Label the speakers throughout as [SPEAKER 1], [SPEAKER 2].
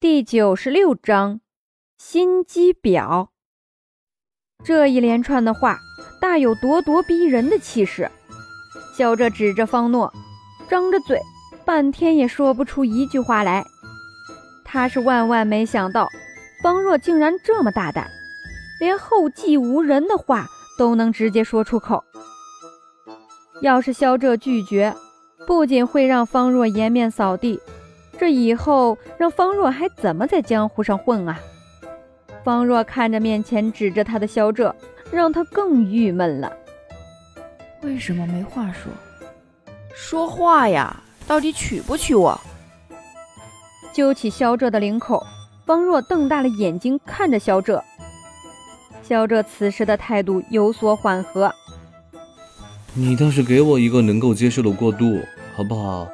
[SPEAKER 1] 第九十六章心机婊。这一连串的话，大有咄咄逼人的气势。肖哲指着方诺，张着嘴，半天也说不出一句话来。他是万万没想到，方若竟然这么大胆，连后继无人的话都能直接说出口。要是萧哲拒绝，不仅会让方若颜面扫地。这以后让方若还怎么在江湖上混啊？方若看着面前指着他的萧哲，让他更郁闷了。
[SPEAKER 2] 为什么没话说？
[SPEAKER 3] 说话呀！到底娶不娶我？
[SPEAKER 1] 揪起萧哲的领口，方若瞪大了眼睛看着萧哲。萧哲此时的态度有所缓和。
[SPEAKER 4] 你倒是给我一个能够接受的过渡，好不好？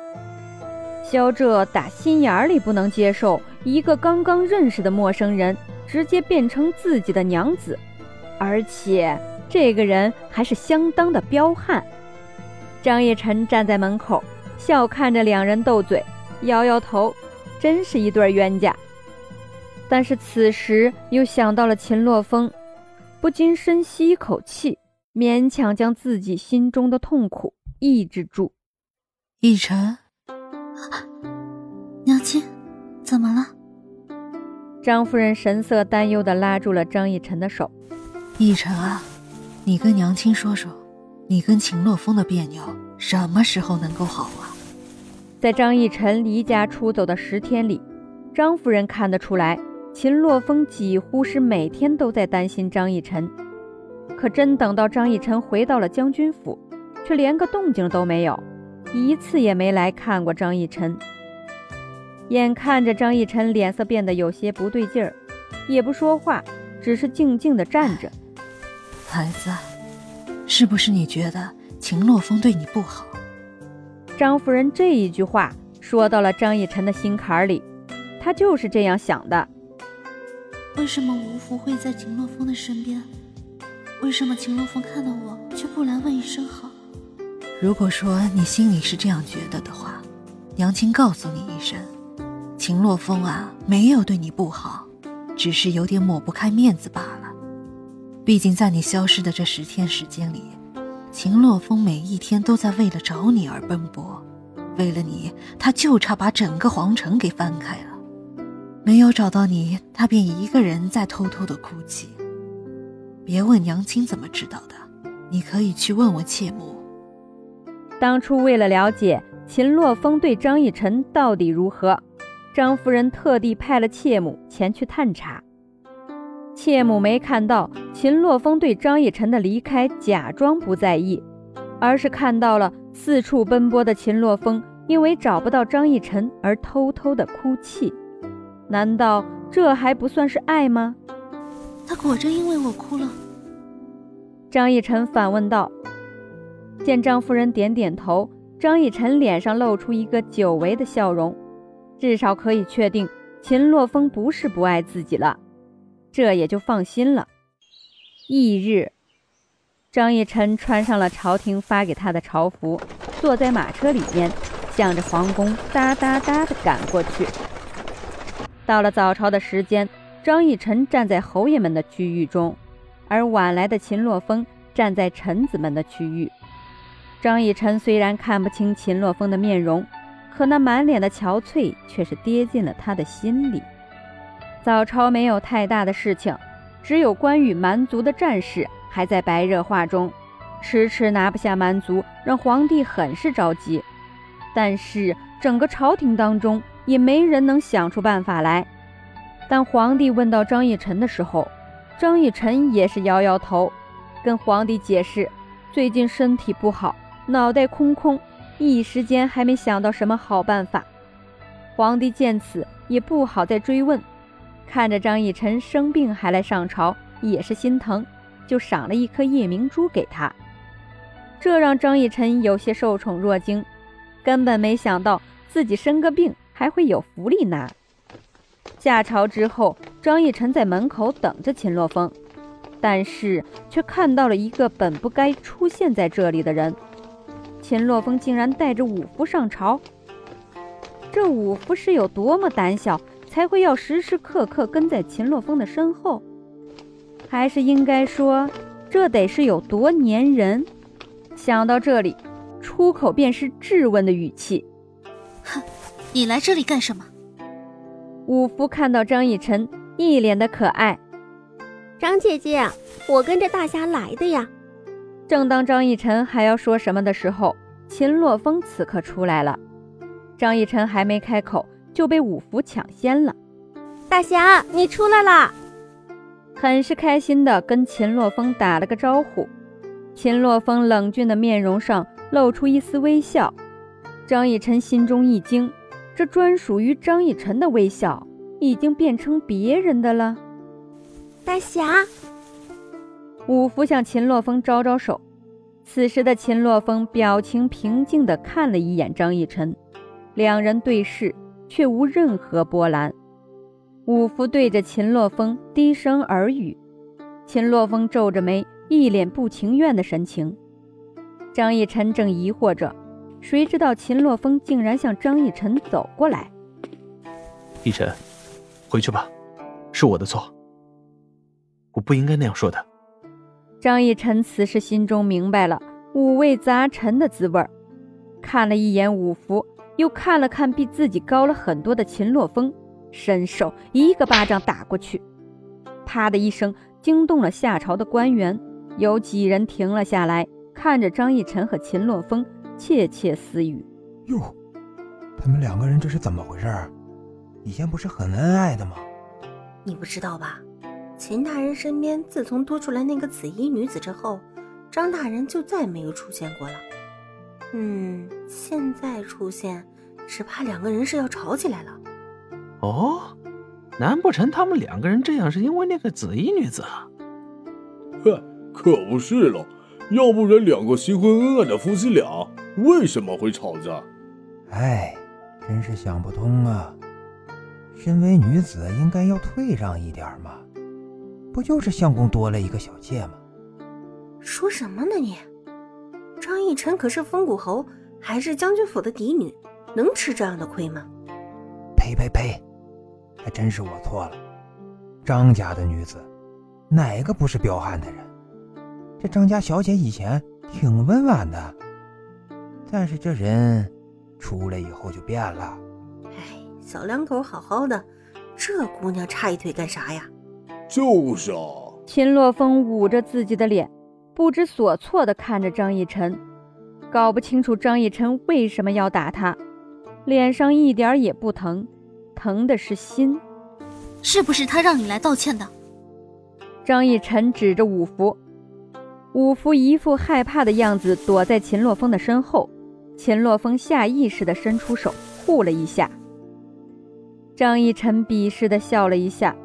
[SPEAKER 1] 萧哲打心眼里不能接受一个刚刚认识的陌生人直接变成自己的娘子，而且这个人还是相当的彪悍。张叶晨站在门口，笑看着两人斗嘴，摇摇头，真是一对冤家。但是此时又想到了秦洛风，不禁深吸一口气，勉强将自己心中的痛苦抑制住。
[SPEAKER 5] 逸晨。
[SPEAKER 6] 娘亲，怎么了？
[SPEAKER 1] 张夫人神色担忧的拉住了张逸晨的手。
[SPEAKER 5] 逸晨啊，你跟娘亲说说，你跟秦洛风的别扭什么时候能够好啊？
[SPEAKER 1] 在张逸晨离家出走的十天里，张夫人看得出来，秦洛风几乎是每天都在担心张逸晨。可真等到张逸晨回到了将军府，却连个动静都没有。一次也没来看过张逸晨，眼看着张逸晨脸色变得有些不对劲儿，也不说话，只是静静的站着。
[SPEAKER 5] 孩子，是不是你觉得秦洛风对你不好？
[SPEAKER 1] 张夫人这一句话说到了张逸晨的心坎里，他就是这样想的。
[SPEAKER 6] 为什么吴福会在秦洛风的身边？为什么秦洛风看到我却不来问一声好？
[SPEAKER 5] 如果说你心里是这样觉得的话，娘亲告诉你一声，秦洛风啊，没有对你不好，只是有点抹不开面子罢了。毕竟在你消失的这十天时间里，秦洛风每一天都在为了找你而奔波，为了你，他就差把整个皇城给翻开了。没有找到你，他便一个人在偷偷的哭泣。别问娘亲怎么知道的，你可以去问问妾母。
[SPEAKER 1] 当初为了了解秦洛风对张逸晨到底如何，张夫人特地派了妾母前去探查。妾母没看到秦洛风对张逸晨的离开假装不在意，而是看到了四处奔波的秦洛风因为找不到张逸晨而偷偷的哭泣。难道这还不算是爱吗？
[SPEAKER 6] 他果真因为我哭了？
[SPEAKER 1] 张逸晨反问道。见张夫人点点头，张逸晨脸上露出一个久违的笑容，至少可以确定秦洛风不是不爱自己了，这也就放心了。翌日，张逸晨穿上了朝廷发给他的朝服，坐在马车里面，向着皇宫哒哒哒地赶过去。到了早朝的时间，张逸晨站在侯爷们的区域中，而晚来的秦洛风站在臣子们的区域。张逸晨虽然看不清秦洛风的面容，可那满脸的憔悴却是跌进了他的心里。早朝没有太大的事情，只有关羽蛮族的战事还在白热化中，迟迟拿不下蛮族，让皇帝很是着急。但是整个朝廷当中也没人能想出办法来。当皇帝问到张逸晨的时候，张逸晨也是摇摇头，跟皇帝解释最近身体不好。脑袋空空，一时间还没想到什么好办法。皇帝见此也不好再追问，看着张逸晨生病还来上朝，也是心疼，就赏了一颗夜明珠给他。这让张逸晨有些受宠若惊，根本没想到自己生个病还会有福利拿。下朝之后，张逸晨在门口等着秦洛风，但是却看到了一个本不该出现在这里的人。秦洛风竟然带着五福上朝，这五福是有多么胆小，才会要时时刻刻跟在秦洛风的身后？还是应该说，这得是有多粘人？想到这里，出口便是质问的语气：“
[SPEAKER 6] 哼，你来这里干什么？”
[SPEAKER 1] 五福看到张逸晨，一脸的可爱。
[SPEAKER 7] 张姐姐，我跟着大侠来的呀。
[SPEAKER 1] 正当张逸晨还要说什么的时候，秦洛风此刻出来了。张逸晨还没开口，就被五福抢先了。
[SPEAKER 7] 大侠，你出来啦！
[SPEAKER 1] 很是开心的跟秦洛风打了个招呼。秦洛风冷峻的面容上露出一丝微笑。张逸晨心中一惊，这专属于张逸晨的微笑已经变成别人的了。
[SPEAKER 7] 大侠。
[SPEAKER 1] 五福向秦洛风招招手，此时的秦洛风表情平静地看了一眼张逸晨，两人对视，却无任何波澜。五福对着秦洛风低声耳语，秦洛风皱着眉，一脸不情愿的神情。张逸晨正疑惑着，谁知道秦洛风竟然向张逸晨走过来。
[SPEAKER 8] 逸晨，回去吧，是我的错，我不应该那样说的。
[SPEAKER 1] 张逸晨此时心中明白了五味杂陈的滋味儿，看了一眼五福，又看了看比自己高了很多的秦洛风，伸手一个巴掌打过去，啪的一声惊动了下朝的官员，有几人停了下来，看着张逸晨和秦洛风窃窃私语：“
[SPEAKER 9] 哟，他们两个人这是怎么回事？以前不是很恩爱的吗？
[SPEAKER 10] 你不知道吧？”秦大人身边自从多出来那个紫衣女子之后，张大人就再没有出现过了。嗯，现在出现，只怕两个人是要吵起来了。
[SPEAKER 8] 哦，难不成他们两个人这样是因为那个紫衣女子？
[SPEAKER 11] 哼，可不是喽，要不然两个新婚恩爱的夫妻俩为什么会吵架？
[SPEAKER 9] 哎，真是想不通啊！身为女子，应该要退让一点嘛。不就是相公多了一个小妾吗？
[SPEAKER 10] 说什么呢你？张逸晨可是风骨侯，还是将军府的嫡女，能吃这样的亏吗？
[SPEAKER 9] 呸呸呸！还真是我错了。张家的女子，哪个不是彪悍的人？这张家小姐以前挺温婉的，但是这人出来以后就变了。
[SPEAKER 10] 哎，小两口好好的，这姑娘插一腿干啥呀？
[SPEAKER 11] 就是啊，
[SPEAKER 1] 秦洛风捂着自己的脸，不知所措地看着张逸晨，搞不清楚张逸晨为什么要打他，脸上一点也不疼，疼的是心。
[SPEAKER 6] 是不是他让你来道歉的？
[SPEAKER 1] 张逸晨指着五福，五福一副害怕的样子，躲在秦洛风的身后。秦洛风下意识地伸出手护了一下。张逸晨鄙视地笑了一下。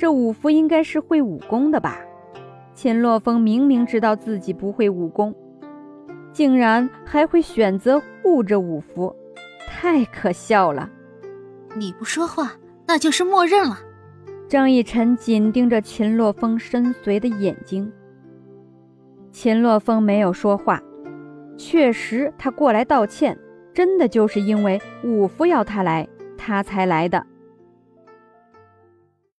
[SPEAKER 1] 这五福应该是会武功的吧？秦洛风明明知道自己不会武功，竟然还会选择护着五福，太可笑了！
[SPEAKER 6] 你不说话，那就是默认了。
[SPEAKER 1] 张逸晨紧盯着秦洛风深邃的眼睛。秦洛风没有说话，确实，他过来道歉，真的就是因为五福要他来，他才来的。